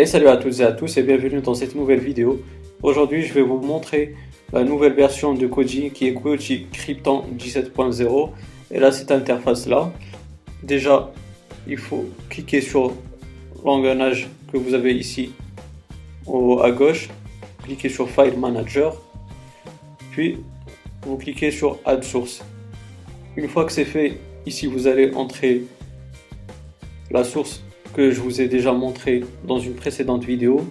Et salut à toutes et à tous et bienvenue dans cette nouvelle vidéo. Aujourd'hui je vais vous montrer la nouvelle version de Koji qui est Koji Krypton 17.0 et là cette interface là. Déjà il faut cliquer sur l'engrenage que vous avez ici au, à gauche, cliquez sur File Manager, puis vous cliquez sur Add Source. Une fois que c'est fait, ici vous allez entrer la source que je vous ai déjà montré dans une précédente vidéo.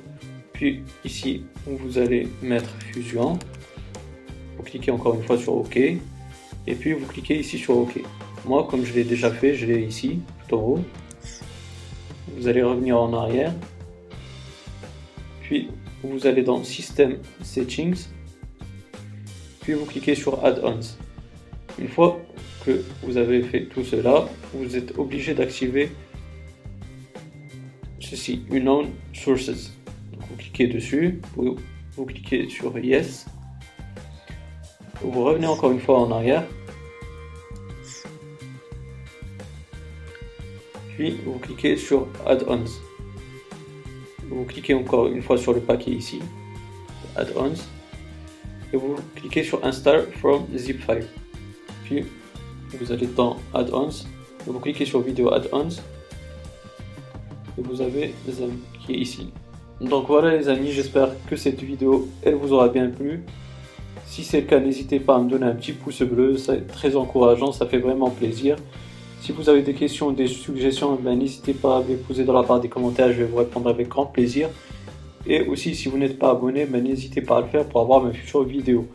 Puis ici, vous allez mettre Fusion. Vous cliquez encore une fois sur OK. Et puis vous cliquez ici sur OK. Moi, comme je l'ai déjà fait, je l'ai ici, tout en haut. Vous allez revenir en arrière. Puis vous allez dans System Settings. Puis vous cliquez sur Add-ons. Une fois que vous avez fait tout cela, vous êtes obligé d'activer ceci, Unknown Sources. vous cliquez dessus, vous, cliquez sur Yes. Vous revenez encore une fois en arrière. Puis vous cliquez sur Add-ons. Vous cliquez encore une fois sur le paquet ici, Add-ons, et vous cliquez sur Install from zip file. Puis vous allez dans Add-ons, vous cliquez sur Video Add-ons, vous avez qui est ici. Donc voilà les amis, j'espère que cette vidéo elle vous aura bien plu. Si c'est le cas, n'hésitez pas à me donner un petit pouce bleu, c'est très encourageant, ça fait vraiment plaisir. Si vous avez des questions, des suggestions, ben, n'hésitez pas à les poser dans la barre des commentaires, je vais vous répondre avec grand plaisir. Et aussi, si vous n'êtes pas abonné, ben, n'hésitez pas à le faire pour avoir mes futures vidéos.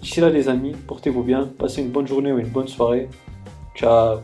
D'ici là les amis, portez-vous bien, passez une bonne journée ou une bonne soirée. Ciao